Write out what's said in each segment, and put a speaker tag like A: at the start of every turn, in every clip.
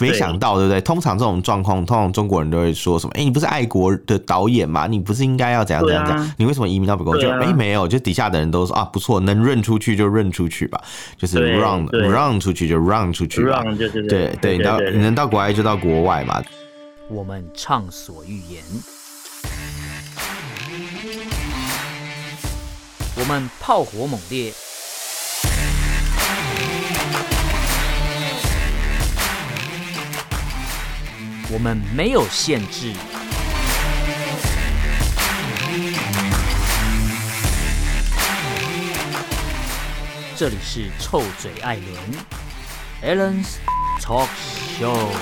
A: 没想到，对不对？通常这种状况，通常中国人都会说什么？哎、欸，你不是爱国的导演吗？你不是应该要怎样怎样怎样？你为什么移民到美国？就哎、欸，没有，就底下的人都说啊，不错，能润出去就润出去吧，就是 run run 出去就 run 出去吧，对对，对，你到你能到国外就到国外嘛。
B: 我们畅所欲言，我们炮火猛烈。我们没有限制。这里是臭嘴艾伦 Allen's Talk Show。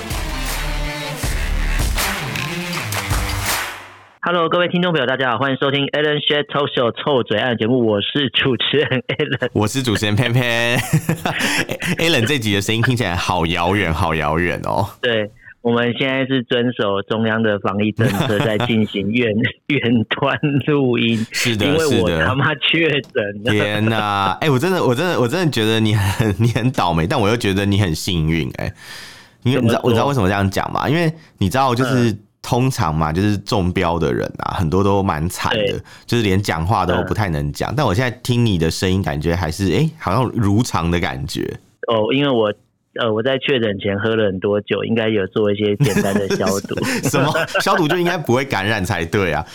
B: Hello，各位听众朋友，大家好，欢迎收听 Allen's Talk Show 臭嘴艾伦节目。我是主持人 Allen，
A: 我是主持人偏偏。Allen 这集的声音听起来好遥远，好遥远哦。
B: 对。我们现在是遵守中央的防疫政策，在进行远 远端录音。
A: 是的，
B: 因为我他妈确诊了。
A: 天哪、啊！哎、欸，我真的，我真的，我真的觉得你很你很倒霉，但我又觉得你很幸运。哎，因为你知道，我知道为什么这样讲吗？因为你知道，就是、嗯、通常嘛，就是中标的人啊，很多都蛮惨的，就是连讲话都不太能讲、嗯。但我现在听你的声音，感觉还是哎、欸，好像如常的感觉。
B: 哦，因为我。呃，我在确诊前喝了很多酒，应该有做一些简单的消毒。
A: 什么消毒就应该不会感染才对啊？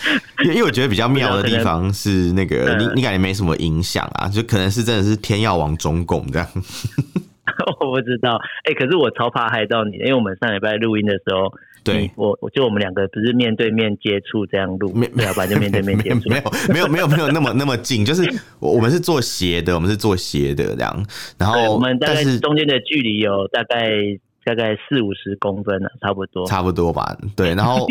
A: 因为我觉得比较妙的地方是那个你你感觉没什么影响啊，就可能是真的是天要亡中共这样。
B: 我不知道，哎、欸，可是我超怕害到你，因为我们上礼拜录音的时候。对，我我就我们两个不是面对面接触这样录，没有吧？就面对面接触，
A: 没有没有没有没有那么那么近，就是我我们是做斜的，我们是做斜的这样，然后
B: 我们大概中间的距离有大概。大概四五十公分了，差不多，
A: 差不多吧。对，然后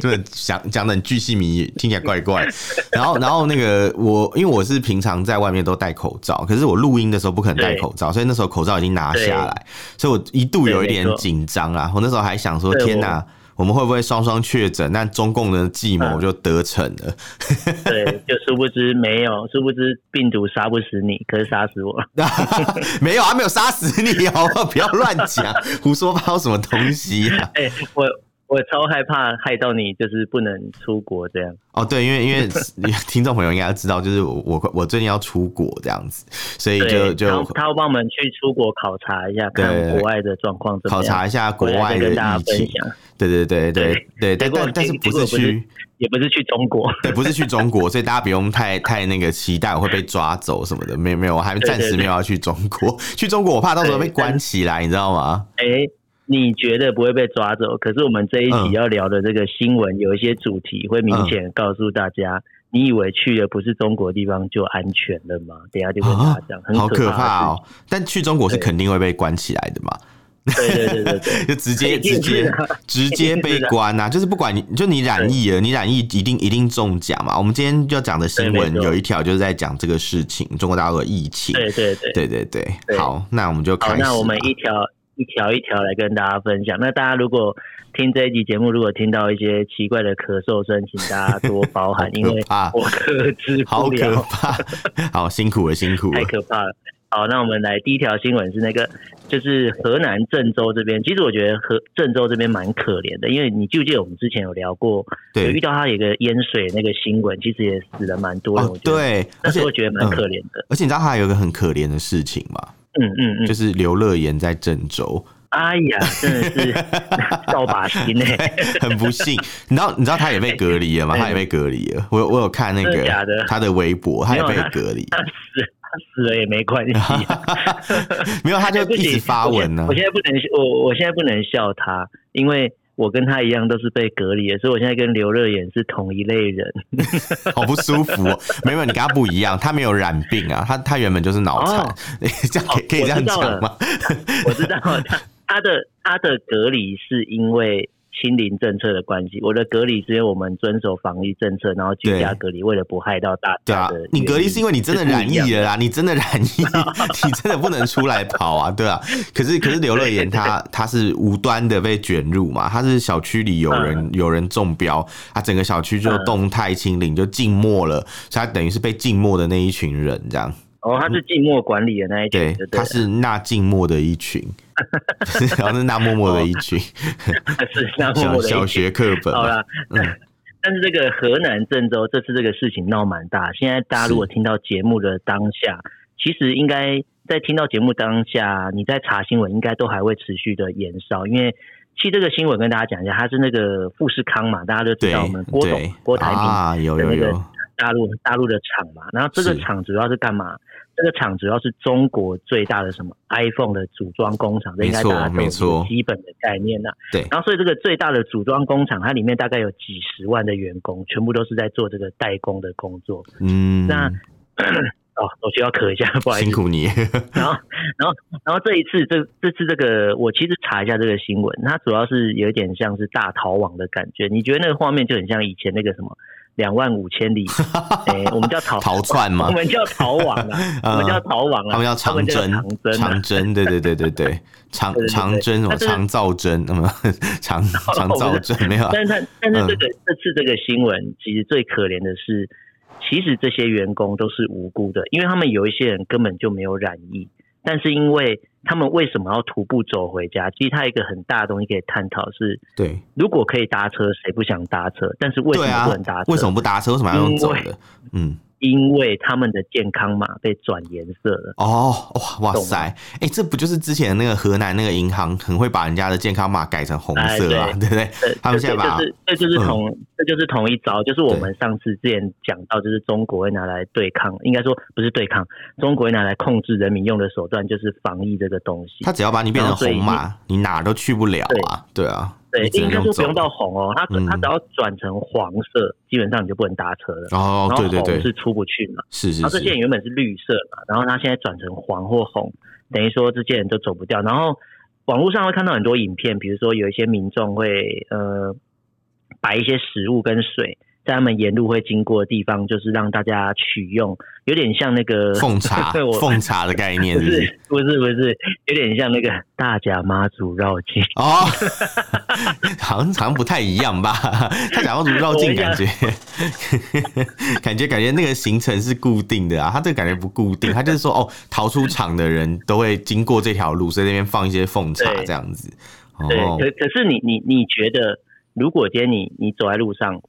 A: 对 讲讲的很巨细靡遗，听起来怪怪。然后，然后那个我，因为我是平常在外面都戴口罩，可是我录音的时候不可能戴口罩，所以那时候口罩已经拿下来，所以我一度有一点紧张啊。我那时候还想说，天哪！我们会不会双双确诊？但中共的计谋就得逞了。
B: 对，就殊不知没有，殊不知病毒杀不死你，可是杀死我。
A: 没有啊，没有杀死你哦！不要乱讲，胡说八道什么东西啊？
B: 哎、欸，我。我超害怕害到你，就是不能出国这样。
A: 哦，对，因为因为 听众朋友应该知道，就是我我最近要出国这样子，所以就就
B: 他会帮我们去出国考察一下，看国外的状况，考
A: 察一下国外的疫情。对对对对对，但但但是不是去，
B: 也不是去中国，
A: 对，不是去中国，所以大家不用太 太那个期待我会被抓走什么的，没有没有，我还暂时没有要去中国，去中国我怕到时候被关起来，你知道吗？
B: 哎。你觉得不会被抓走？可是我们这一集要聊的这个新闻，有一些主题会明显告诉大家、嗯，你以为去的不是中国地方就安全了吗？等下就跟大家讲、啊，很可怕哦。
A: 但去中国是肯定会被关起来的嘛？
B: 对对对对对，
A: 就直接直接直接被关啊！就是不管你就你染疫了，你染疫一定一定中奖嘛。我们今天要讲的新闻有一条就是在讲这个事情，中国大陆的疫情。
B: 对对对对
A: 对对，对。好，那我们就开始。
B: 那我们一条。一条一条来跟大家分享。那大家如果听这一集节目，如果听到一些奇怪的咳嗽声，请大家多包涵，因为我克制不了。
A: 好可怕！好辛苦了，辛苦了，
B: 太可怕了。好，那我们来第一条新闻是那个，就是河南郑州这边。其实我觉得河郑州这边蛮可怜的，因为你记不记得我们之前有聊过，对，有遇到他有一个淹水那个新闻，其实也死了蛮多人。
A: 哦，对，
B: 而且我觉得蛮可怜的，
A: 嗯。而且你知道他还有一个很可怜的事情吗？
B: 嗯嗯嗯，
A: 就是刘乐言在郑州。
B: 哎呀，真的是 倒把心呢，
A: 很不幸。你知道，你知道他也被隔离了吗？他也被隔离了。我我有看那个他的微博，他也被隔离。
B: 他死，他死了也没关系。
A: 没有，他就一直发文呢。
B: 我现在不能，我我现在不能笑他，因为。我跟他一样都是被隔离的，所以我现在跟刘乐言是同一类人，
A: 好不舒服哦。没有，你跟他不一样，他没有染病啊，他他原本就是脑残，哦、这样可以可以这样讲吗？
B: 我知道 他他的他的隔离是因为。清零政策的关系，我的隔离是因为我们遵守防疫政策，然后居家隔离，为了不害到大家的。
A: 你隔离是因为你真的染疫了啦，你真的染疫，你真的不能出来跑啊，对啊。可是可是刘乐言他 他是无端的被卷入嘛，他是小区里有人、嗯、有人中标，他整个小区就动态清零就静默了，所以他等于是被静默的那一群人这样。
B: 哦，他是静默管理的那一群，对，
A: 他是纳静默的一群，然后是那默默的一群，
B: 是那默默的
A: 小学课本。
B: 好了，嗯，但是这个河南郑州这次这个事情闹蛮大，现在大家如果听到节目的当下，其实应该在听到节目当下，你在查新闻，应该都还会持续的延烧，因为其实这个新闻跟大家讲一下，它是那个富士康嘛，大家都知道我们郭董郭台铭
A: 啊，有有有。
B: 大陆大陆的厂嘛，然后这个厂主要是干嘛？这个厂主要是中国最大的什么 iPhone 的组装工厂，这应该大家都有基本的概念了。
A: 对，
B: 然后所以这个最大的组装工厂，它里面大概有几十万的员工，全部都是在做这个代工的工作。
A: 嗯，
B: 那 哦，我需要咳一下，不好意思，
A: 辛苦你。
B: 然后，然后，然后这一次这这次这个，我其实查一下这个新闻，它主要是有一点像是大逃亡的感觉。你觉得那个画面就很像以前那个什么？两万五千里，哎，我们叫逃
A: 逃窜嘛，
B: 我们叫逃亡 啊，我们叫逃亡啊，
A: 他们叫长征，长征，对对对对对，长长征什么？长造征，那么长长造征没有？
B: 但是他但是这个这次这个新闻，其实最可怜的是，其实这些员工都是无辜的，因为他们有一些人根本就没有染疫，但是因为。他们为什么要徒步走回家？其实它一个很大的东西可以探讨是：对，如果可以搭车，谁不想搭车？但是为什么不能搭车？
A: 为什么不搭车？为什么要用走的？嗯。
B: 因为他们的健康码被转颜色了
A: 哦，哇哇塞，哎、欸，这不就是之前那个河南那个银行很会把人家的健康码改成红色啊，对不对？他们现在把
B: 这就是这就是同、嗯、这就是同一招，就是我们上次之前讲到，就是中国会拿来对抗，应该说不是对抗，中国会拿来控制人民用的手段就是防疫这个东西。
A: 他只要把你变成红码，你哪儿都去不了啊，对，对啊。
B: 对，应该说不用到红哦，它它只要转成黄色，嗯，基本上你就不能搭车了。
A: 哦，对对对，
B: 红是出不去嘛。
A: 是是是。
B: 然后这些人原本是绿色嘛，然后它现在转成黄或红，等于说这些人都走不掉。然后网络上会看到很多影片，比如说有一些民众会呃摆一些食物跟水。在他们沿路会经过的地方，就是让大家取用，有点像那个
A: 奉茶，奉茶的概念是不是？
B: 不是，不是，不是，有点像那个大甲妈祖绕境
A: 哦，好像好像不太一样吧？大甲妈祖绕境 感觉，感觉感觉那个行程是固定的啊，他这个感觉不固定，他就是说哦，逃出场的人都会经过这条路，所以那边放一些奉茶这样子。
B: 对，哦、可可是你你你觉得，如果今天你你走在路上，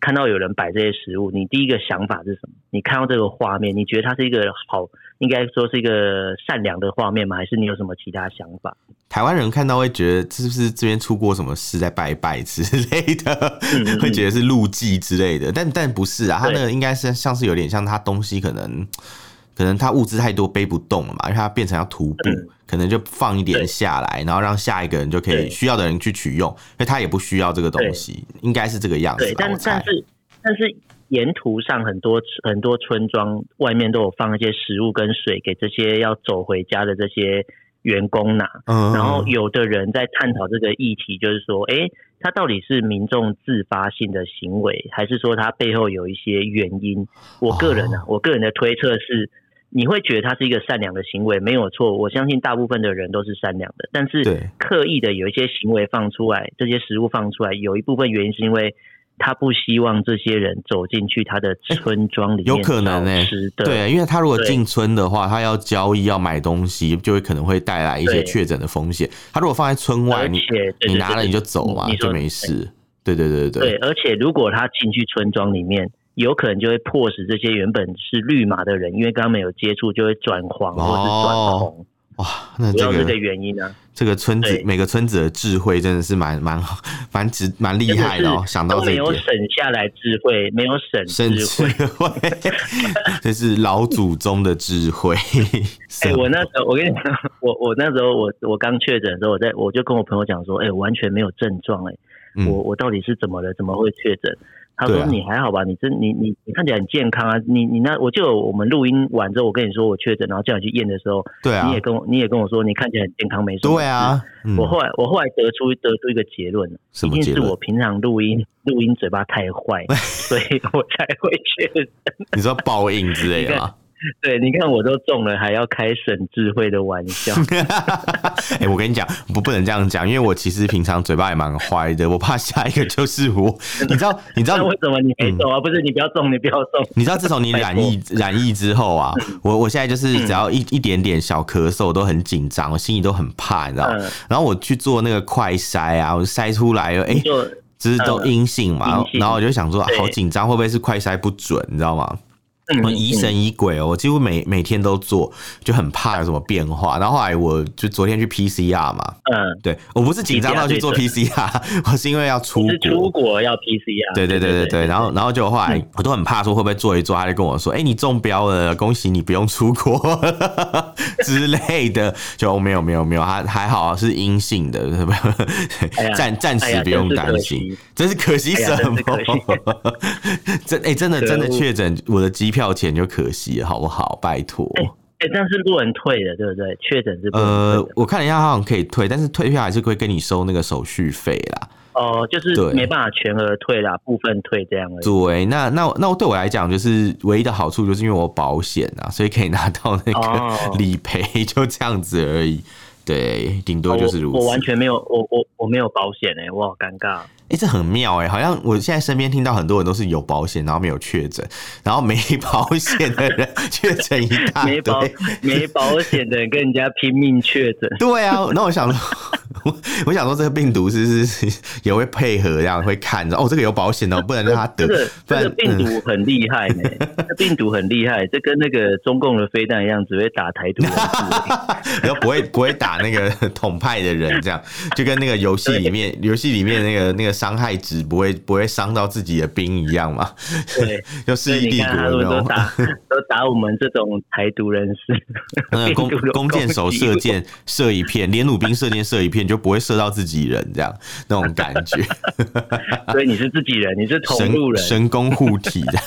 B: 看到有人摆这些食物，你第一个想法是什么？你看到这个画面，你觉得它是一个好，应该说是一个善良的画面吗？还是你有什么其他想法？
A: 台湾人看到会觉得是不是这边出过什么事，在拜拜之类的，嗯嗯 会觉得是路祭之类的，但但不是啊，他那个应该是像是有点像他东西可能。可能他物资太多背不动了嘛，因为他变成要徒步，嗯，可能就放一点下来，然后让下一个人就可以需要的人去取用，因为他也不需要这个东西，应该是这个样子。对，
B: 但但是但是沿途上很多很多村庄外面都有放一些食物跟水给这些要走回家的这些员工拿，嗯，然后有的人在探讨这个议题，就是说，哎，欸，他到底是民众自发性的行为，还是说他背后有一些原因？我个人呢，啊，我个人的推测是。你会觉得它是一个善良的行为，没有错。我相信大部分的人都是善良的，但是刻意的有一些行为放出来，这些食物放出来，有一部分原因是因为他不希望这些人走进去他的村庄里面，
A: 有可能呢？对，因为他如果进村的话，他要交易要买东西，就会可能会带来一些确诊的风险。他如果放在村外，你你拿了你就走嘛，就没事。对对对对
B: 对，而且如果他进去村庄里面。有可能就会迫使这些原本是绿码的人，因为跟他们有接触，就会转黄或是转红。
A: 哇，那这个
B: 这个原因呢、啊？
A: 这个村子每个村子的智慧真的是蛮蛮蛮值蛮厉害的哦。想到这
B: 没有省下来智慧，没有省智慧，
A: 这是老祖宗的智慧。
B: 哎、欸，我那时候我跟你讲，我我那时候我我刚确诊的时候，我在我就跟我朋友讲说，哎、欸，我完全没有症状，哎，我我到底是怎么了？怎么会确诊？他说：“你还好吧？你真你你你看起来很健康啊！你你那我就我们录音完之后，我跟你说我确诊，然后叫你去验的时候，
A: 对啊，
B: 你也跟我你也跟我说你看起来很健康，没错。
A: 对啊，
B: 嗯、我后来我后来得出得出一个结论，一定是我平常录音录音嘴巴太坏，所以我才会确诊。
A: 你说报应之类的吗？
B: 对，你看我都中了，还要开省智慧的玩笑。
A: 哎、欸，我跟你讲，不不能这样讲，因为我其实平常嘴巴也蛮坏的，我怕下一个就是我。你知道？你知道
B: 为什么你没中啊？嗯、不是你不要中，你不要中。
A: 你知道自从你 染疫染疫之后啊，我我现在就是只要一一点点小咳嗽，我都很紧张，我心里都很怕，你知道？嗯、然后我去做那个快筛啊，我筛出来了，哎、欸，只是都阴性嘛，然后我就想说，好紧张，会不会是快筛不准？你知道吗？我疑神疑鬼哦，我几乎每每天都做，就很怕有什么变化。然后后来我就昨天去 PCR 嘛，嗯，对我不是紧张到去做 PCR，我是因为要出国，
B: 出国要 PCR。
A: 对对对对对，然后然后就后来我都很怕说会不会做一做，他就跟我说，哎，你中标了，恭喜你不用出国 之类的。就没有没有没有，还还好是阴性的，暂暂时不用担心。真是可惜什么？真哎真的真的确诊，我的机票。票钱就可惜了，好不好？拜托。哎、
B: 欸欸，但是不能退的，对不对？确诊是不能退。
A: 呃，我看了一下，好像可以退，但是退票还是会跟你收那个手续费啦。
B: 哦，就是没办法全额退啦，部分退这样而已。
A: 对，那那那对我来讲，就是唯一的好处，就是因为我保险啊，所以可以拿到那个 理赔，就这样子而已。对，顶多就是如此。
B: 我，我完全没有，我我我没有保险哎、欸，我好尴尬。
A: 哎、欸，这很妙哎、欸，好像我现在身边听到很多人都是有保险，然后没有确诊，然后没保险的人 确诊一大堆。
B: 没保没保险的人跟人家拼命确诊。
A: 对啊，那我想说，我想说这个病毒是是是也会配合这样会看着哦，这个有保险的，不能让他得。
B: 这个这个病毒很厉害呢、欸，这病毒很厉害，这跟那个中共的飞弹一样，只会打台独，
A: 然后不会不会打那个统派的人，这样就跟那个游戏里面游戏里面那个那个。伤害值不会不会伤到自己的兵一样嘛？
B: 对，
A: 就世纪帝国
B: 都打 都打我们这种台独人士。
A: 那弓 弓箭手射箭射一片，连弩兵射箭射一片，就不会射到自己人，这样那种感觉。
B: 所以你是自己人，你是同路人，
A: 神功护体这样。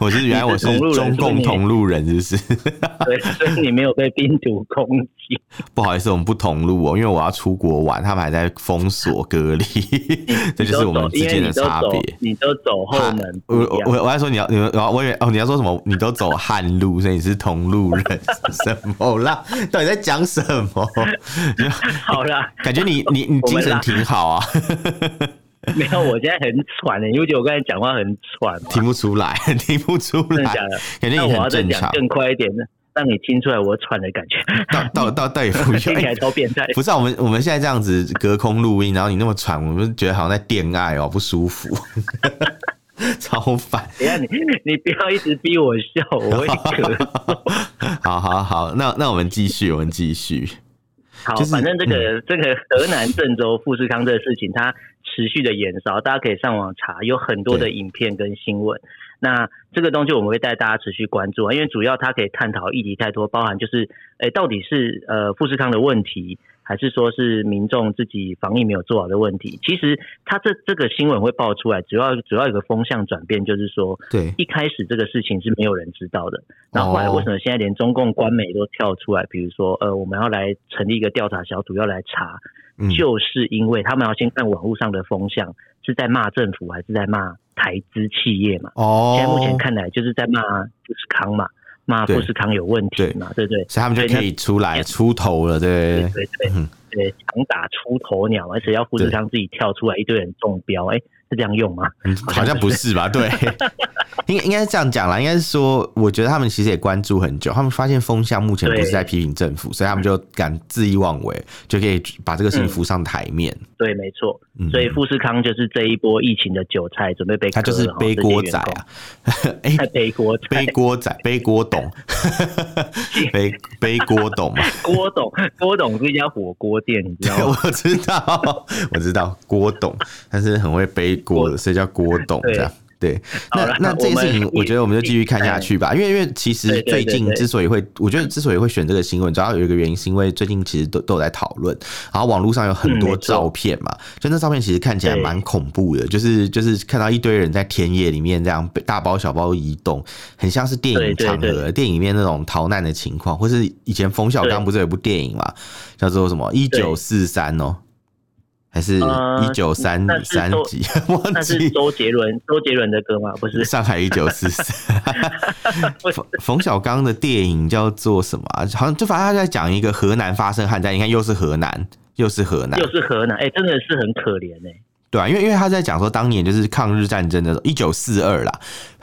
A: 我是原来我是中共同路人，是不是？
B: 对，所以你没有被病毒攻击。
A: 不好意思，我们不同路哦，因为我要出国玩，他们还在封锁隔离。这就是我们之间的差别。
B: 你都走后门，
A: 我我我还说你要你们我以为哦你要说什么？你都走汉路，所以你是同路人？什么啦？到底在讲什么？
B: 好啦，
A: 感觉你你你精神挺好啊。
B: 没有，我现在很喘的，因为我刚才讲话很喘，
A: 听不出来，听不出来，感觉你很正常。
B: 更快一点的。让你听出来我喘的感觉，
A: 到到到到底 不起来超变态。不是啊，我们我们现在这样子隔空录音，然后你那么喘，我们觉得好像在恋爱哦，不舒服，超烦。
B: 等下你你不要一直逼我笑，我会咳 嗽。
A: 好好好，那那我们继续，我们继续。
B: 好，就是、反正这个、嗯、这个河南郑州富士康这个事情，它持续的延烧，大家可以上网查，有很多的影片跟新闻。那这个东西我们会带大家持续关注啊，因为主要它可以探讨议题太多，包含就是，诶，到底是呃富士康的问题，还是说是民众自己防疫没有做好的问题？其实它这这个新闻会爆出来，主要主要有个风向转变，就是说，对，一开始这个事情是没有人知道的，那后，后来为什么现在连中共官媒都跳出来，比如说，呃，我们要来成立一个调查小组要来查，就是因为他们要先看网络上的风向是在骂政府还是在骂。台资企业嘛，哦，现在目前看来就是在骂富士康嘛，骂富士康有问题嘛，对，对不对？
A: 所以他们就可以出来出头了，对。对
B: 对对，强打出头鸟，而且要富士康自己跳出来，一堆人中标，哎。是这样用吗？
A: 嗯，好像不是吧？对，应该应该是这样讲啦。应该是说，我觉得他们其实也关注很久，他们发现风向目前不是在批评政府，所以他们就敢恣意妄为，就可以把这个事情浮上台面。嗯、
B: 对，没错。所以富士康就是这一波疫情的韭菜，准备被
A: 他就是 背锅仔啊！
B: 哎，背锅
A: 背锅仔背锅董，背背锅董嘛？
B: 郭董郭董是一家火锅店，你知道吗？
A: 我知道，我知道郭董，但是很会背。锅的，所以叫郭董这样。对，那那这件事情，我觉得我们就继续看下去吧。因为因为其实最近之所以会，我觉得之所以会选这个新闻，主要有一个原因，是因为最近其实都都有在讨论，然后网络上有很多照片嘛，就那照片其实看起来蛮恐怖的，就是就是看到一堆人在田野里面这样大包小包移动，很像是电影场合，电影里面那种逃难的情况，或是以前冯小刚不是有一部电影嘛，叫做什么一九四三哦。还是一九三三几？
B: 那是周杰伦，周杰伦的歌吗？不是，
A: 上海一九四四。冯冯小刚的电影叫做什么？好像就反正他在讲一个河南发生旱灾，你看又是河南，又是河南，
B: 又是河南，哎、欸，真的是很可怜哎、欸。
A: 对啊，因为因为他在讲说当年就是抗日战争的时候，一九四二啦，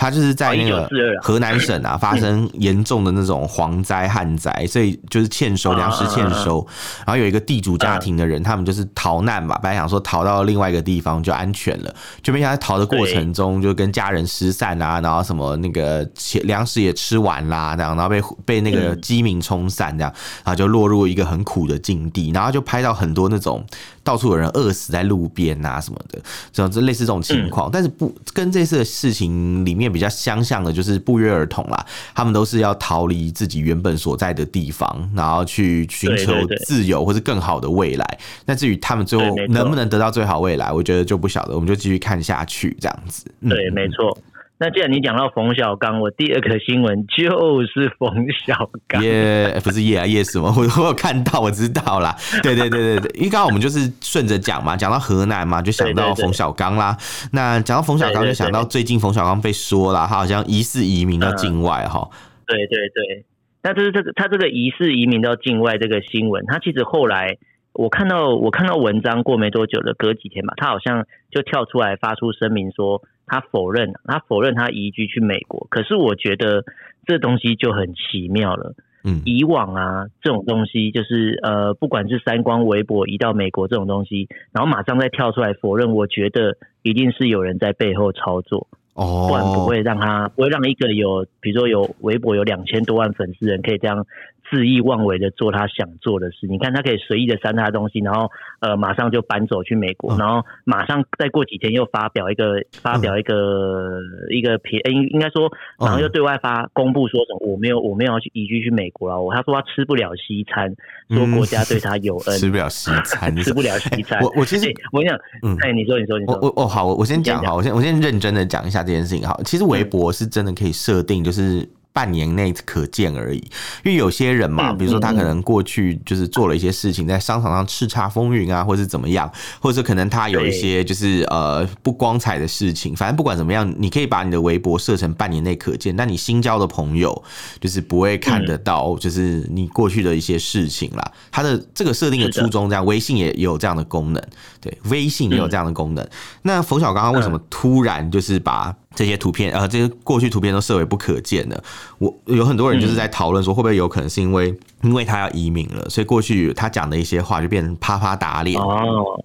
A: 他就是在那个河南省啊发生严重的那种蝗灾旱灾，所以就是欠收粮食欠收，然后有一个地主家庭的人，他们就是逃难嘛，本来想说逃到另外一个地方就安全了，就没想到逃的过程中就跟家人失散啊，然后什么那个粮食也吃完啦，这样然后被被那个饥民冲散这样，然后就落入一个很苦的境地，然后就拍到很多那种到处有人饿死在路边啊什么。的，这样子类似这种情况，但是不跟这次的事情里面比较相像的，就是不约而同啦。他们都是要逃离自己原本所在的地方，然后去寻求自由或是更好的未来。那至于他们最后能不能得到最好未来，我觉得就不晓得，我们就继续看下去这样子。
B: 对，没错。那既然你讲到冯小刚，我第二个新闻就是冯小刚。
A: 耶，不是耶啊耶什么？我我有看到，我知道啦。对对对对对，因为刚刚我们就是顺着讲嘛，讲到河南嘛，就想到冯小刚啦。那讲到冯小刚，就想到最近冯小刚被说了，他好像疑似移民到境外哈。
B: 对对对，那就是这个他这个疑似移民到境外这个新闻，他其实后来我看到我看到文章过没多久了，隔几天吧，他好像就跳出来发出声明说。他否认，他否认他移居去美国。可是我觉得这东西就很奇妙了。嗯，以往啊，这种东西就是呃，不管是三光、微博移到美国这种东西，然后马上再跳出来否认，我觉得一定是有人在背后操作。哦，不然不会让他不会让一个有，比如说有微博有两千多万粉丝人可以这样。肆意妄为的做他想做的事，你看他可以随意的删他的东西，然后呃马上就搬走去美国，然后马上再过几天又发表一个发表一个、嗯、一个评，应应该说，然后又对外发公布说什么我没有我没有要去移居去美国了，我他说他吃不了西餐，说国家对他有恩，
A: 嗯、吃不了西餐，
B: 吃不了西餐。
A: 欸、我我其实、欸、
B: 我跟你讲，嗯，哎，你说你说你说，
A: 我我哦好，我我先讲好，我先我先认真的讲一下这件事情好，其实微博是真的可以设定就是。半年内可见而已，因为有些人嘛，比如说他可能过去就是做了一些事情，在商场上叱咤风云啊，或是怎么样，或者是可能他有一些就是呃不光彩的事情，反正不管怎么样，你可以把你的微博设成半年内可见，但你新交的朋友就是不会看得到，就是你过去的一些事情啦。他的这个设定的初衷，这样微信也有这样的功能，对，微信也有这样的功能。那冯小刚刚为什么突然就是把？这些图片，呃，这些过去图片都设为不可见的。我有很多人就是在讨论说，会不会有可能是因为，因为他要移民了，所以过去他讲的一些话就变成啪啪打脸。哦。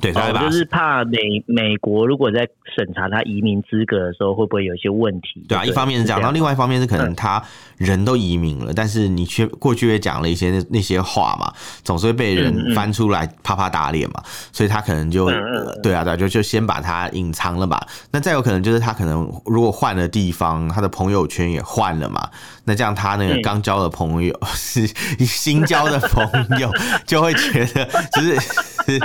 B: 对，就是怕美美国如果在审查他移民资格的时候，会不会有一些问题？
A: 对啊，一方面是这样，然后另外一方面是可能他人都移民了，嗯、但是你却过去也讲了一些那那些话嘛，总是会被人翻出来啪啪打脸嘛，嗯嗯，所以他可能就、对啊，对，就就先把他隐藏了吧。那再有可能就是他可能如果换了地方，他的朋友圈也换了嘛，那这样他那个刚交的朋友、嗯、是新交的朋友就会觉得就是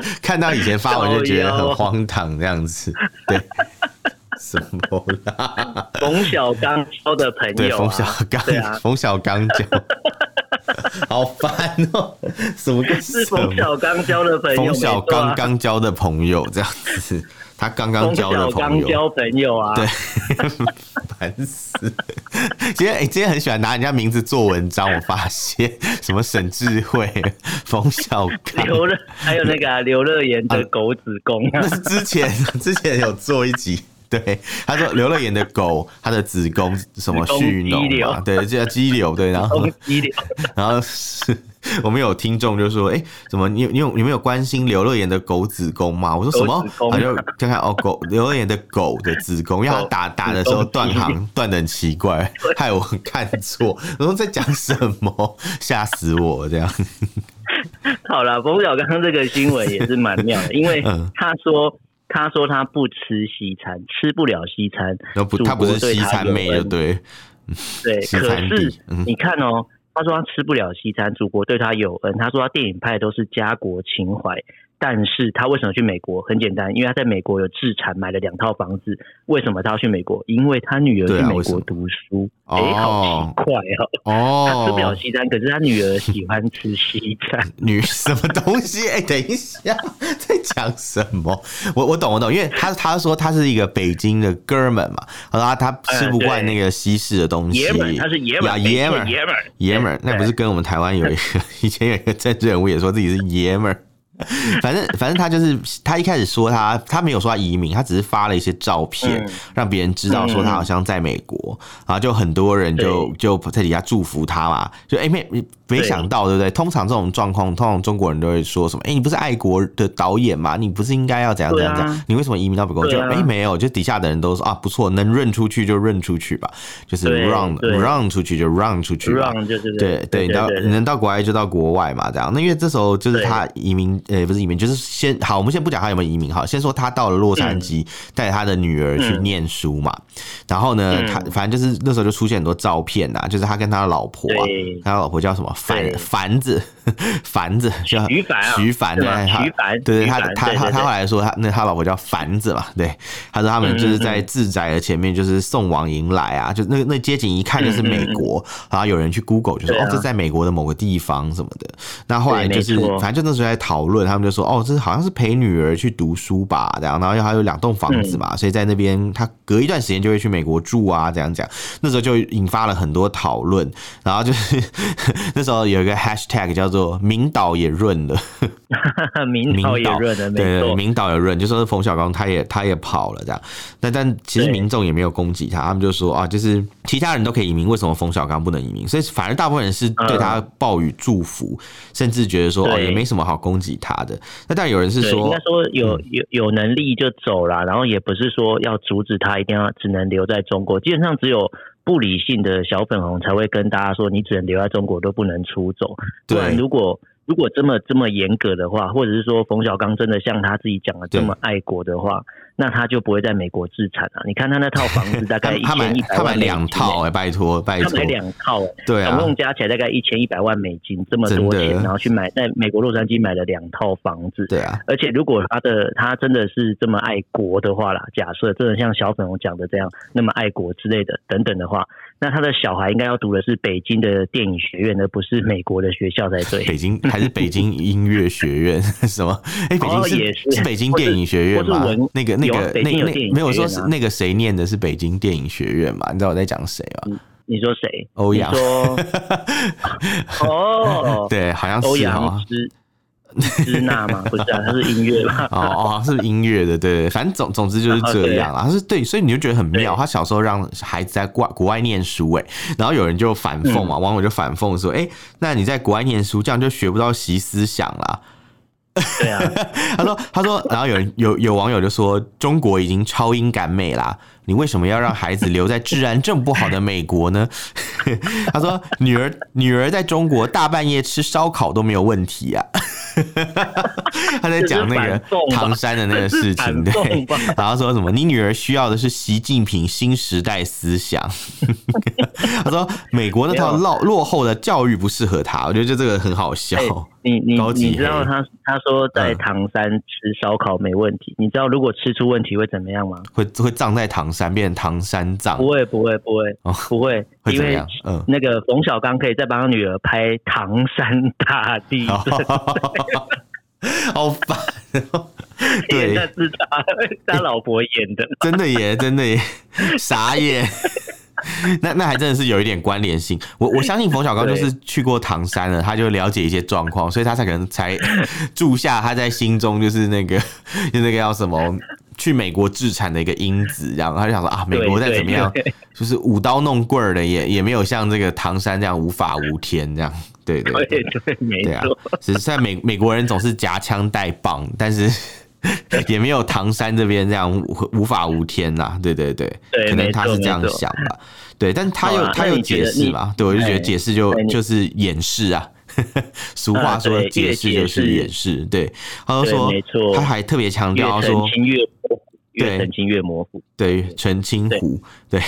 A: 看到以前。发文就觉得很荒唐，这样子，对，什么啦？
B: 冯小刚交的朋友，对，
A: 冯小刚，冯小刚交，好烦哦！什么
B: 是冯小刚交的朋友？
A: 冯小刚刚交的朋友，这样子。他刚刚交的朋友，
B: 刚交朋友啊，
A: 对，烦死！今天哎，今天很喜欢拿人家名字做文章，我发现什么沈智慧、冯小刚、
B: 刘乐，还有那个刘乐言的狗子宫，
A: 那是之前之前有做一集，对，他说刘乐言的狗，他的子宫什么蓄脓嘛，对，叫肌瘤，对，然后肌瘤，然后是。我们有听众就说：“哎、欸，怎么你你有你们有关心刘乐言的狗子宫吗？”我说：“什么？”他就看看哦，狗刘乐言的狗的子宫，因为他打打的时候断行断的很奇怪，害我看错。我说在讲什么？吓死我！这样。
B: 好了，冯小刚这个新闻也是蛮妙的，因为他说他说他不吃西餐，吃不了西餐，
A: 不他不是西餐妹的，对
B: 对。可是你看哦。他说他吃不了西餐，祖国对他有恩。他说他电影拍的都是家国情怀，但是他为什么去美国？很简单，因为他在美国有自产，买了两套房子。为什么他要去美国？因为他女儿去美国读书。哎、啊欸，好奇怪哦！哦，他吃不了西餐，可是他女儿喜欢吃西餐。
A: 女什么东西？哎、欸，等一下，在讲什么？我我懂我懂，因为他他说他是一个北京的哥们嘛，他说他吃不惯那个西式的东西。
B: 爷们，他是爷们，
A: 爷们，
B: 爷们，
A: 爷们，那不是跟我们台湾有一个 以前有一个政治人物也说自己是爷们。反正反正他就是他一开始说他他没有说他移民，他只是发了一些照片，让别人知道说他好像在美国，然后就很多人就就在底下祝福他嘛，就哎没没想到对不对？通常这种状况，通常中国人都会说什么？哎，你不是爱国的导演吗？你不是应该要怎样怎样怎样？你为什么移民到美国？就哎没有，就底下的人都说啊不错，能润出去就润出去吧，就是 run run 出去就 run 出去吧，对对，你到能到国外就到国外嘛，这样。那因为这时候就是他移民。呃，不是移民，就是先好，我们先不讲他有没有移民，好，先说他到了洛杉矶，带、嗯、他的女儿去念书嘛。嗯、然后呢，他反正就是那时候就出现很多照片呐，就是他跟他的老婆啊，他老婆叫什么凡凡子，凡子叫徐凡，徐凡对，徐凡，对对，他他他他后来说他那他老婆叫凡子嘛，对，他说他们就是在自宅的前面就是送往迎来啊，就那那街景一看就是美国，然后有人去 Google 就说哦，这在美国的某个地方什么的。那后来就是反正就那时候在讨论。他们就说：“哦，这是好像是陪女儿去读书吧，这样，然后又还有两栋房子嘛，所以在那边他隔一段时间就会去美国住啊，这样讲。那时候就引发了很多讨论，然后就是 那时候有一个 hashtag 叫做‘明导也润了 ’，
B: 明导也润了，对对，
A: 明导也润，就说冯小刚他也他也跑了这样。但但其实民众也没有攻击他，他们就说啊，就是其他人都可以移民，为什么冯小刚不能移民？所以反而大部分人是对他报以祝福，甚至觉得说哦，也没什么好攻击他。”他的那当然有人是说，应该说
B: 有有有能力就走啦，然后也不是说要阻止他一定要只能留在中国，基本上只有不理性的小粉红才会跟大家说，你只能留在中国都不能出走。不然，如果如果这么这么严格的话，或者是说冯小刚真的像他自己讲的这么爱国的话。那他就不会在美国自产啊！你看他那套房子大概 一千一百万两套哎，拜托拜托，他买两套哎，对啊，总共加起来大概一千一百万美金，这么多钱，然后去买在美国洛杉矶买了两套房子，对啊，而且如果他的他真的是这么爱国的话啦，假设真的像小粉红讲的这样那么爱国之类的等等的话，那他的小孩应该要读的是北京的电影学院，而不是美国的学校才对。北京还是北京音乐学院 什么？哎，北京是也是北京电影学院吗？那个那。那个那那没有说是那个谁念的是北京电影学院嘛？你知道我在讲谁吗？你说谁？
A: 欧阳
B: 说 哦，
A: 对，好像是
B: 欧阳之之娜嘛，不是啊，他是音乐嘛？
A: 哦哦，是音乐的，对，反正总总之就是这样啊。他是对，所以你就觉得很妙。他小时候让孩子在国国外念书，哎，然后有人就反讽嘛，网友就反讽说，哎，那你在国外念书，这样就学不到习思想啦。
B: 对啊，
A: 他说，他说，然后有人有有网友就说，中国已经超英赶美啦，你为什么要让孩子留在治安这么不好的美国呢？他说，女儿女儿在中国大半夜吃烧烤都没有问题啊。他在讲那个唐山的那个事情，对，然后说什么，你女儿需要的是习近平新时代思想。他说，美国那套落落后的教育不适合他，我觉得就这个很好笑。
B: 你你你知道他他说在唐山吃烧烤没问题，你知道如果吃出问题会怎么样吗？
A: 会会葬在唐山，变成唐三藏？
B: 不会不会不会哦不会，因为嗯，那个冯小刚可以再帮他女儿拍《唐山大地。震》，
A: 好烦。对，
B: 那是他他老婆演的，
A: 真的耶，真的耶，傻眼。那那还真的是有一点关联性，我我相信冯小刚就是去过唐山了，他就了解一些状况，所以他才可能才住下他在心中就是那个就那个叫什么去美国制产的一个因子，这样他就想说啊，美国再怎么样，就是舞刀弄棍儿的也也没有像这个唐山这样无法无天这样，对对对对，对。啊，只是在美美国人总是夹枪带棒，但是。也没有唐山这边这样无无法无天呐、啊，对对。对，可能他是这样想吧，对，但他又他又解释嘛，对，我就觉得解释就就是掩饰啊，俗话说解释就是掩饰，对，他就说，他还特别强调说，
B: 越澄清越模糊，对澄清
A: 湖，对，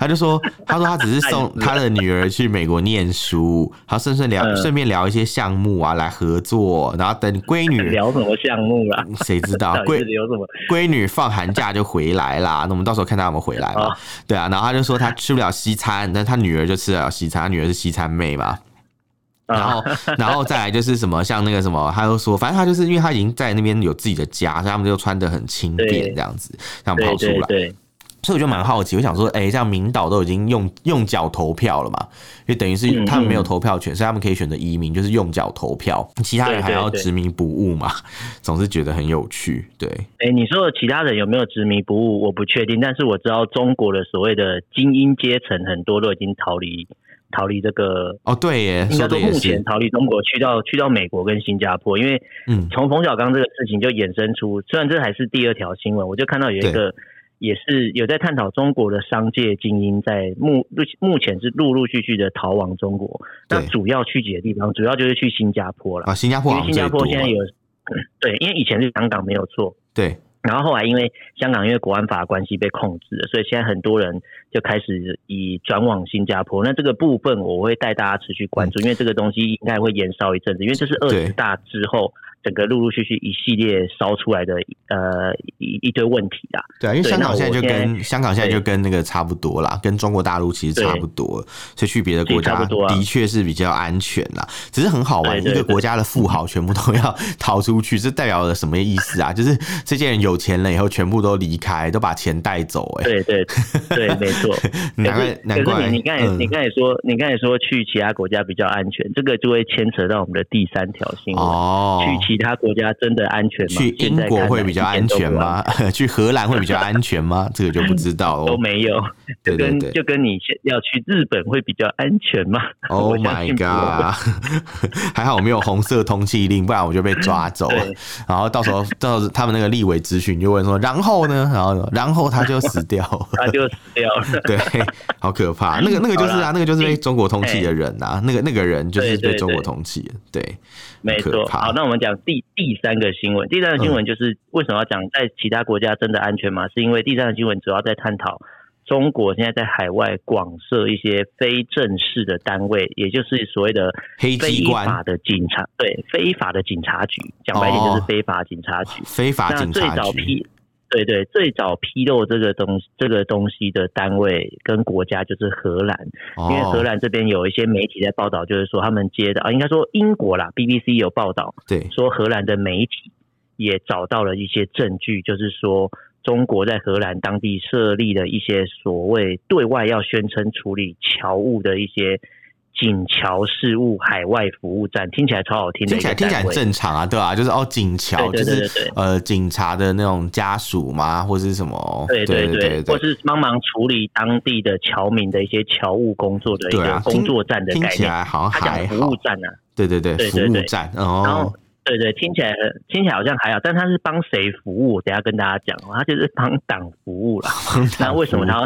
A: 他就说，他说他只是送 他的女儿去美国念书，他顺顺聊，顺便聊一些项目啊，来合作，然后等闺女
B: 聊什么项目啊？
A: 谁知道？闺有什么闺女放寒假就回来啦，那我们到时候看他有没有回来嘛？对啊，然后他就说他吃不了西餐，但他女儿就吃得了西餐，他女儿是西餐妹嘛。然后，然后再来就是什么，像那个什么，他又说，反正他就是因为他已经在那边有自己的家，所以他们就穿的很轻便这样子，这样跑出来。对，所以我就蛮好奇，我想说，哎，这样明岛都已经用用脚投票了嘛？因为等于是他们没有投票权，所以他们可以选择移民，就是用脚投票，其他人还要执迷不悟嘛？总是觉得很有趣。对，
B: 哎，你说的其他人有没有执迷不悟？我不确定，但是我知道中国的所谓的精英阶层很多都已经逃离。逃离这个
A: 哦，对耶，
B: 应该说目前逃离中国去到去到美国跟新加坡，因为嗯，从冯小刚这个事情就衍生出，虽然这还是第二条新闻，我就看到有一个也是有在探讨中国的商界精英在目目前是陆陆续续的逃亡中国，那主要去几个地方，主要就是去新加坡了
A: 啊，新加坡，
B: 因为新加坡现在有对，因为以前是香港没有错，
A: 对。
B: 然后后来因为香港因为国安法关系被控制了，所以现在很多人就开始以转往新加坡。那这个部分我会带大家持续关注，因为这个东西应该会延烧一阵子，因为这是二十大之后。整个陆陆续续一系列烧出来的呃一一堆问题啦，
A: 对啊，因为香港现在就跟香港现在就跟那个差不多啦，跟中国大陆其实差不多，所以去别的国家的确是比较安全啦。只是很好玩，一个国家的富豪全部都要逃出去，这代表了什么意思啊？就是这些人有钱了以后，全部都离开，都把钱带走。哎，
B: 对对对，没错。难怪难怪你刚才你刚才说你刚才说去其他国家比较安全，这个就会牵扯到我们的第三条新闻哦，去其。其他国家真的安全吗？
A: 去英国会比较安全吗？去荷兰会比较安全吗？这个就不知道了。
B: 都没有，就跟就跟你要去日本会比较安全吗？
A: Oh my god！还好我没有红色通缉令，不然我就被抓走了。然后到时候到时候他们那个立委咨询就问说，然后呢？然后然后他就死掉了，
B: 他就死掉了。
A: 对，好可怕。那个那个就是啊，那个就是被中国通缉的人啊。那个那个人就是被中国通缉。对。
B: 没错，好，那我们讲第第三个新闻。第三个新闻就是为什么要讲在其他国家真的安全吗？是因为第三个新闻主要在探讨中国现在在海外广设一些非正式的单位，也就是所谓的非法的警察，对，非法的警察局，讲白点就是非法警察局，
A: 非法警察局。
B: 对对，最早披露这个东西这个东西的单位跟国家就是荷兰，因为荷兰这边有一些媒体在报道，就是说他们接的啊，应该说英国啦，BBC 有报道，对，说荷兰的媒体也找到了一些证据，就是说中国在荷兰当地设立了一些所谓对外要宣称处理侨务的一些。警侨事务海外服务站听起来超好听的，
A: 听起来听起来很正常啊，对啊，就是哦，警侨就是呃警察的那种家属吗，或是什
B: 么？对对对，或是帮忙处理当地的侨民的一些侨务工作的一个工作站的概念，听，起来好像还好，服务站啊，
A: 对对对，服务站哦。
B: 对对，听起来听起来好像还好，但他是帮谁服务？我等下跟大家讲，他就是帮党服务了。那为什么他？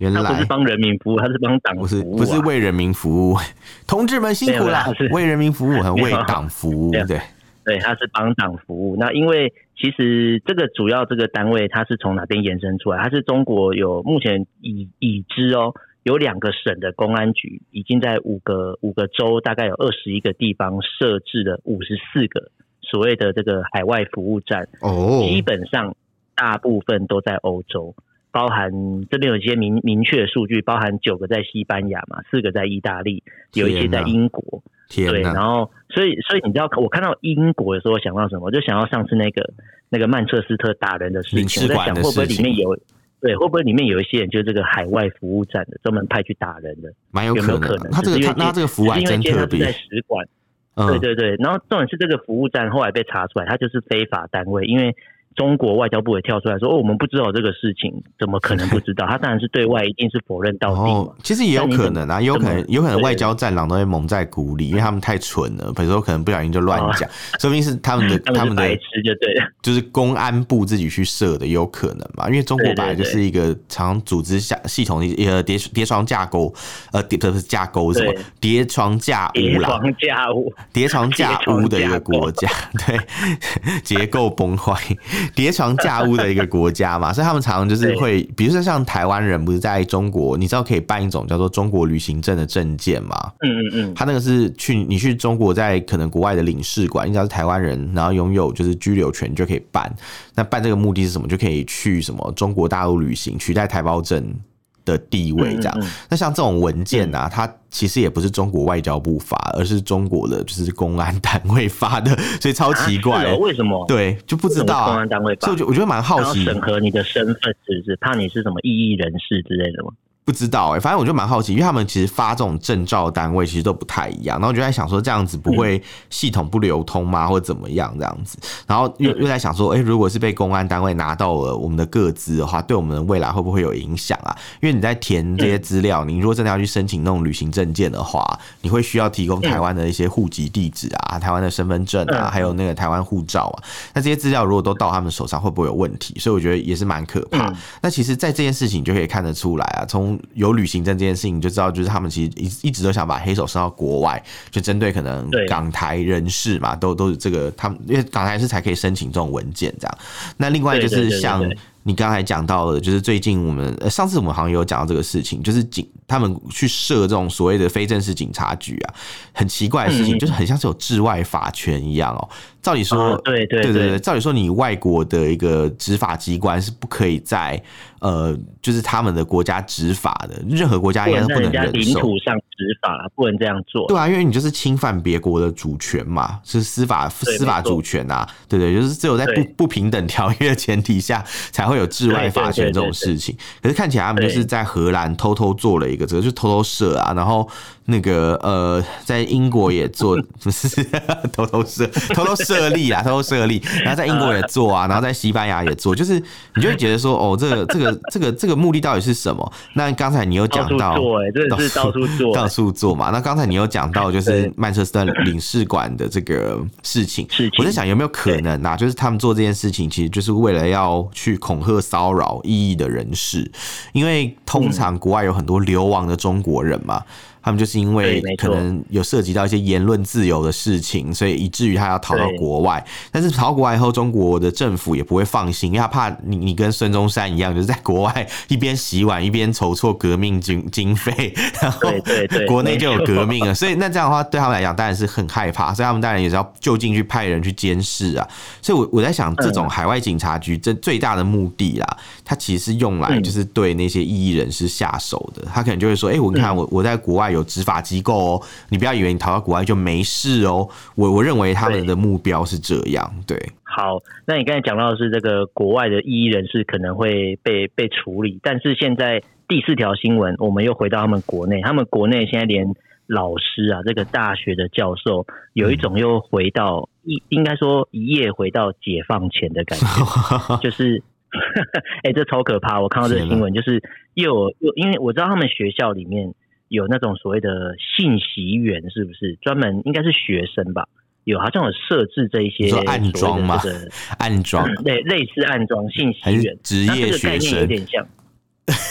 B: 原来他不是帮人民服务，他是帮党服务，啊，不是不
A: 是为人民服务。同志们辛苦了，为人民服务和为党服务。对
B: 对，他是帮党服务。那因为其实这个主要这个单位，它是从哪边延伸出来？它是中国有目前已已知哦。有两个省的公安局已经在五个五个州，大概有二十一个地方设置了五十四个所谓的这个海外服务站。哦，基本上大部分都在欧洲，包含这边有一些明明确的数据，包含九个在西班牙嘛，四个在意大利，有一些在英国。天。对，然后所以所以你知道，我看到英国的时候，想到什么？我就想到上次那个那个曼彻斯特打人的事情，我在想会不会里面有。对，会不会里面有一些人就是这个海外服务站的，专门派去打人的？
A: 蛮有可能。有没有可能？他这个他他这个服务真特别。
B: 在使馆。对对对，然后重点是这个服务站后来被查出来，他就是非法单位，因为。中国外交部也跳出来说：“哦，我们不知道这个事情，怎么可能不知道？他当然是对外一定是否认到底。哦，
A: 其实也有可能啊，有可能，有可能外交战狼都会蒙在鼓里，因为他们太蠢了。比如说，可能不小心就乱讲，说明是他们的 他们的
B: 白痴就对了，
A: 就是公安部自己去设的，有可能嘛。因为中国本来就是一个常组织下系统的一个叠叠床架构，呃，叠不是架构什么叠床架屋啦，叠床架屋，叠床架屋的一个国家，对，结构崩坏。”叠床架屋的一个国家嘛，所以他们常常就是会，比如说像台湾人不是在中国，你知道可以办一种叫做中国旅行证的证件嘛？
B: 嗯嗯嗯，
A: 他那个是去你去中国，在可能国外的领事馆，你只要是台湾人，然后拥有就是居留权就可以办。那办这个目的是什么？就可以去什么中国大陆旅行，取代台胞证。的地位这样，嗯嗯、那像这种文件啊，嗯、它其实也不是中国外交部发，而是中国的就是公安单位发的，所以超奇怪，
B: 啊哦、为什么？
A: 对，就不知道、啊、
B: 公安单位发，
A: 所以我觉得蛮好奇，
B: 审核你的身份是不是？怕你是什么异议人士之类的吗？
A: 不知道哎、欸，反正我就蛮好奇，因为他们其实发这种证照单位其实都不太一样，然后我就在想说这样子不会系统不流通吗，或者怎么样这样子，然后又又在想说，哎、欸，如果是被公安单位拿到了我们的个资的话，对我们的未来会不会有影响啊？因为你在填这些资料，你如果真的要去申请那种旅行证件的话，你会需要提供台湾的一些户籍地址啊、台湾的身份证啊，还有那个台湾护照啊，那这些资料如果都到他们手上，会不会有问题？所以我觉得也是蛮可怕。那其实，在这件事情就可以看得出来啊，从有旅行证这件事情，你就知道，就是他们其实一一直都想把黑手伸到国外，就针对可能港台人士嘛，都都是这个他们，因为港台人士才可以申请这种文件这样。那另外就是像你刚才讲到的，就是最近我们上次我们好像有讲到这个事情，就是警他们去设这种所谓的非正式警察局啊，很奇怪的事情，就是很像是有治外法权一样哦。照理说，
B: 对对
A: 对对对，照理说你外国的一个执法机关是不可以在。呃，就是他们的国家执法的，任何国家应该是不能忍受。
B: 领土上执法不能这样做。
A: 对啊，因为你就是侵犯别国的主权嘛，是司法司法主权啊，对对，就是只有在不不平等条约的前提下，才会有治外法权这种事情。可是看起来他们就是在荷兰偷偷做了一个，这个就偷偷设啊，然后那个呃，在英国也做，不是偷偷设，偷偷设立啊，偷偷设立，然后在英国也做啊，然后在西班牙也做，就是你就会觉得说，哦，这个这个。这个这个目的到底是什么？那刚才你有讲到，
B: 对，真的是到处做，
A: 到处做嘛。那刚才你有讲到，就是曼彻斯特领事馆的这个事情，我在想有没有可能啊？就是他们做这件事情，其实就是为了要去恐吓、骚扰异议的人士，因为通常国外有很多流亡的中国人嘛。他们就是因为可能有涉及到一些言论自由的事情，所以以至于他要逃到国外。但是逃到国外以后，中国的政府也不会放心，因为他怕你你跟孙中山一样，就是在国外一边洗碗一边筹措革命经经费，然后国内就有革命了。所以那这样的话，对他们来讲当然是很害怕，所以他们当然也是要就近去派人去监视啊。所以，我我在想，这种海外警察局这最大的目的啦，它其实是用来就是对那些异议人士下手的。他可能就会说：“哎，我看我我在国外。”有执法机构哦，你不要以为你逃到国外就没事哦。我我认为他们的目标是这样，对。对
B: 好，那你刚才讲到的是这个国外的异议人士可能会被被处理，但是现在第四条新闻，我们又回到他们国内，他们国内现在连老师啊，这个大学的教授，有一种又回到一、嗯、应该说一夜回到解放前的感觉，就是，哎、欸，这超可怕！我看到这个新闻，就是又又因为我知道他们学校里面。有那种所谓的信息员，是不是专门应该是学生吧？有好像有设置这一些
A: 暗装吗？暗装
B: 类类似暗装信息员
A: 职业学生
B: 有点像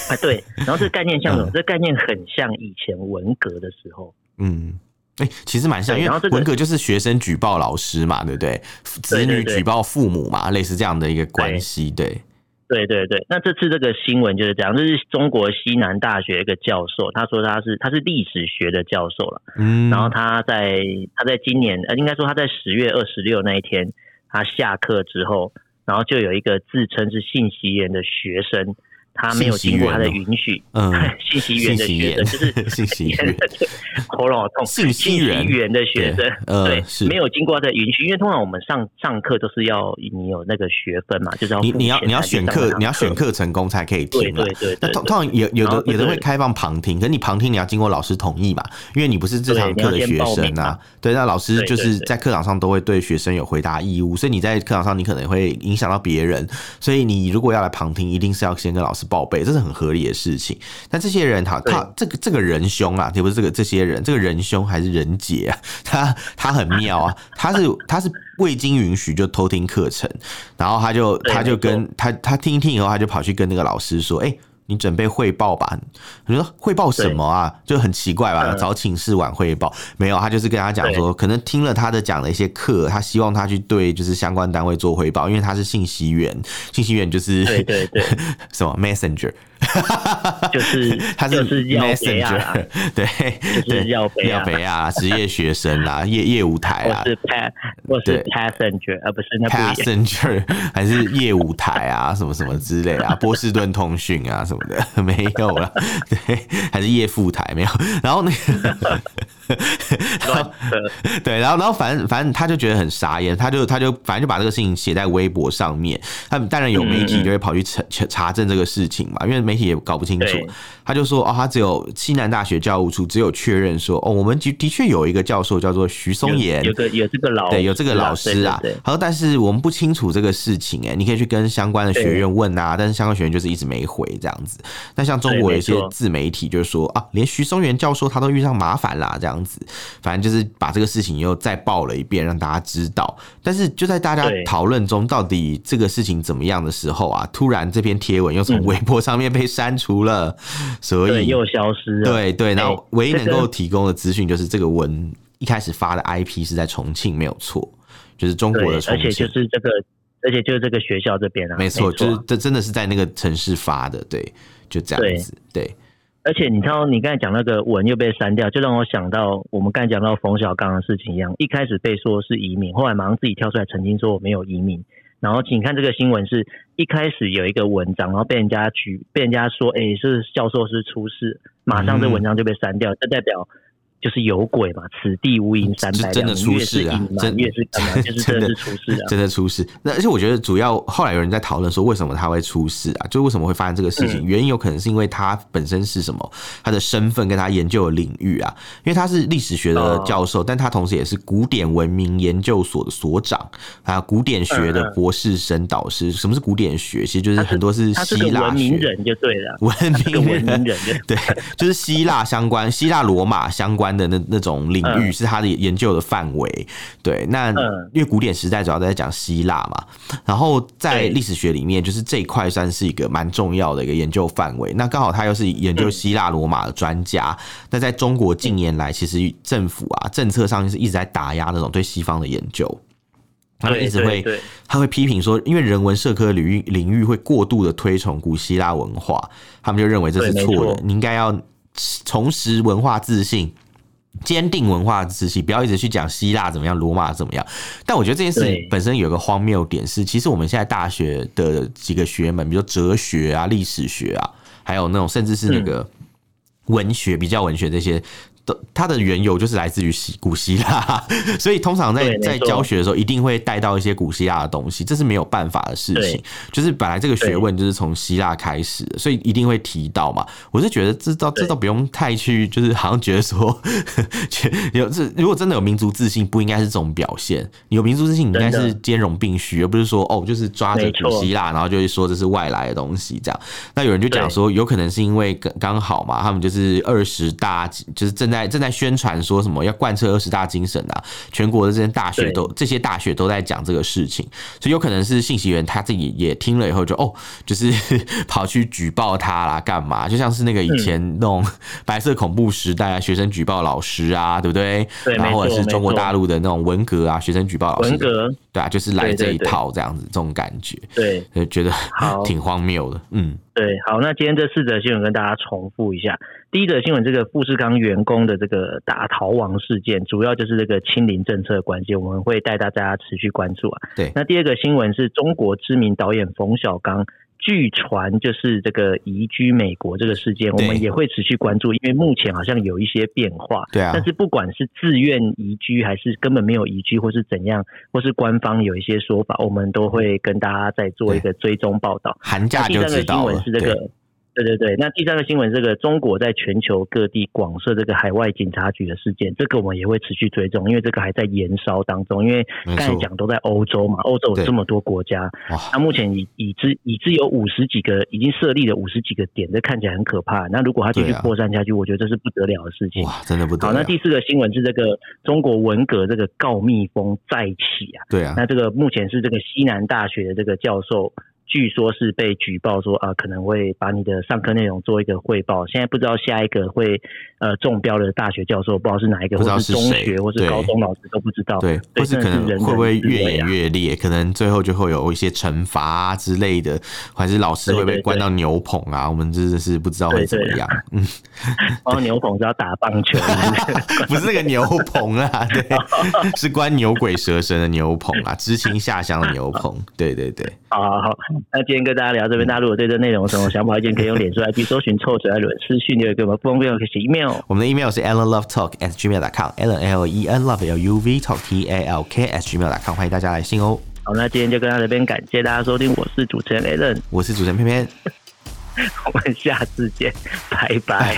B: 啊，对。然后这个概念像什么？嗯、这个概念很像以前文革的时候。
A: 嗯，哎、欸，其实蛮像，因为文革就是学生举报老师嘛，对不对？子女举报父母嘛，类似这样的一个关系，对。
B: 对对对，那这次这个新闻就是这样，这是中国西南大学一个教授，他说他是他是历史学的教授了，嗯，然后他在他在今年呃，应该说他在十月二十六那一天，他下课之后，然后就有一个自称是信息员的学生。他没有经过他的允许，嗯，信息员的学生就是 信息员，喉咙好痛。信息员的学生，对，是没有经过他的允许，因为通常我们上上课都是要你有那个学分嘛，就是要
A: 你你要你要选课，你要选课成功才可以听嘛。对对对。那通通常有有的有的会开放旁听，可是你旁听你要经过老师同意嘛，因为你不是这堂课的学生啊。对，那老师就是在课堂上都会对学生有回答义务，所以你在课堂上你可能会影响到别人，所以你如果要来旁听，一定是要先跟老师。报备，这是很合理的事情。但这些人他他这个这个仁兄啊，也不是这个这些人，这个仁兄还是仁姐啊，他他很妙啊，他是他是未经允许就偷听课程，然后他就他就跟他他听一听以后，他就跑去跟那个老师说，哎。你准备汇报吧。”你说汇报什么啊？就很奇怪吧？早请示晚汇报，没有，他就是跟他讲说，可能听了他的讲的一些课，他希望他去对就是相关单位做汇报，因为他是信息员，信息员就是
B: 对对对，
A: 什么 messenger。
B: 就是 他是
A: messenger，对，
B: 就是要北
A: 要职业学生啊，业业务台啊，
B: 是 pass，或是 passenger，而不是那
A: passenger，还是业务台啊，什么什么之类啊，波士顿通讯啊什么的没有了，对，还是业副台没有，然后那个。对，然后，然后，反正，反正，他就觉得很傻眼，他就，他就，反正就把这个事情写在微博上面。他当然有媒体就会跑去查查证这个事情嘛，因为媒体也搞不清楚。他就说，哦，他只有西南大学教务处只有确认说，哦，我们的的确有一个教授叫做徐松岩，
B: 有个有这个老，
A: 对，有这个老师啊。他说，但是我们不清楚这个事情，哎，你可以去跟相关的学院问啊，但是相关学院就是一直没回这样子。那像中国有一些自媒体就是说，啊，连徐松岩教授他都遇上麻烦啦，这样。反正就是把这个事情又再报了一遍，让大家知道。但是就在大家讨论中，到底这个事情怎么样的时候啊，突然这篇贴文又从微博上面被删除了，所以
B: 又消失了。
A: 对对，然后唯一能够提供的资讯就是这个文一开始发的 IP 是在重庆，没有错，就是中国的重庆，
B: 而且就是这个，而且就是这个学校这边啊，
A: 没错，就是这真的是在那个城市发的，对，就这样子，对。
B: 而且你知道，你刚才讲那个文又被删掉，就让我想到我们刚才讲到冯小刚的事情一样。一开始被说是移民，后来马上自己跳出来澄清说我没有移民。然后请看这个新闻，是一开始有一个文章，然后被人家举，被人家说，哎、是教授是出事，马上这文章就被删掉，这代表。就是有鬼嘛，此地无银三百两，
A: 真的出事啊！真
B: 越是干嘛，就是真的是出事啊！
A: 真的出事。那而且我觉得主要后来有人在讨论说，为什么他会出事啊？就为什么会发生这个事情？原因有可能是因为他本身是什么？他的身份跟他研究的领域啊，因为他是历史学的教授，但他同时也是古典文明研究所的所长，还有古典学的博士生导师。什么是古典学？其实就是很多是希腊
B: 文明人就对了，
A: 文明人 对，就是希腊相关、希腊罗马相关。的那那种领域是他的研究的范围，对，那因为古典时代主要在讲希腊嘛，然后在历史学里面，就是这一块算是一个蛮重要的一个研究范围。那刚好他又是研究希腊罗马的专家，那在中国近年来，其实政府啊政策上就是一直在打压那种对西方的研究，他们一直会他会批评说，因为人文社科领域领域会过度的推崇古希腊文化，他们就认为这是错的，你应该要重拾文化自信。坚定文化自信，不要一直去讲希腊怎么样，罗马怎么样。但我觉得这件事情本身有个荒谬点是，其实我们现在大学的几个学门，比如哲学啊、历史学啊，还有那种甚至是那个文学、比较文学这些。它的缘由就是来自于希古希腊，所以通常在在教学的时候一定会带到一些古希腊的东西，这是没有办法的事情。就是本来这个学问就是从希腊开始，所以一定会提到嘛。我是觉得这倒这倒不用太去，就是好像觉得说，有这如果真的有民族自信，不应该是这种表现。有民族自信应该是兼容并蓄，而不是说哦，就是抓着古希腊，然后就会说这是外来的东西这样。那有人就讲说，有可能是因为刚刚好嘛，他们就是二十大，就是正在。正在宣传说什么要贯彻二十大精神啊，全国的这些大学都这些大学都在讲这个事情，所以有可能是信息员他自己也听了以后就哦，就是 跑去举报他啦，干嘛？就像是那个以前那种 白色恐怖时代啊，学生举报老师啊，对不对？
B: 对，
A: 然后或者是中国大陆的那种文革啊，学生举报老师，
B: 文革
A: 对啊，就是来这一套这样子，这种感觉，
B: 对，
A: 就觉得 挺荒谬的，嗯。
B: 对，好，那今天这四则新闻跟大家重复一下。第一则新闻，这个富士康员工的这个大逃亡事件，主要就是这个清零政策的关系，我们会带大家持续关注啊。
A: 对，
B: 那第二个新闻是中国知名导演冯小刚。据传就是这个移居美国这个事件，我们也会持续关注，因为目前好像有一些变化。
A: 对啊。
B: 但是不管是自愿移居还是根本没有移居，或是怎样，或是官方有一些说法，我们都会跟大家再做一个追踪报道。
A: 寒假就知道了。
B: 对对对，那第三个新闻，这个中国在全球各地广设这个海外警察局的事件，这个我们也会持续追踪，因为这个还在延烧当中。因为刚才讲都在欧洲嘛，欧洲有这么多国家，那目前已已知已知有五十几个已经设立了五十几个点，这看起来很可怕。那如果它继续扩散下去，我觉得这是不得了的事情。
A: 哇，真的不得了。
B: 好，那第四个新闻是这个中国文革这个告密风再起啊。
A: 对啊。
B: 那这个目前是这个西南大学的这个教授。据说是被举报说啊，可能会把你的上课内容做一个汇报。现在不知道下一个会呃中标的大学教授，不知道是哪一个，不知道是中学或是高中老师都不知道。
A: 对，或是可能会不会越演越烈，可能最后就会有一些惩罚啊之类的，还是老师会被关到牛棚啊？我们真的是不知道会怎么样。嗯，
B: 哦，牛棚是要打棒球，
A: 不是那个牛棚啊，对，是关牛鬼蛇神的牛棚啊，知青下乡的牛棚。对对对，
B: 好好那今天跟大家聊这边大家如果对这内容有什么想法意见可以用脸书 id 搜寻挫折论私信留言给我们不方便可以写 email
A: 我们的 email 是 allen love talk s gmail 打 call allen love luv talk tallk s gmail 打 call 欢迎大家来信哦。
B: 好那今天就跟到这边感谢大家收听我是主持人 allen
A: 我是主持人偏偏。
B: 我们下次见
A: 拜拜。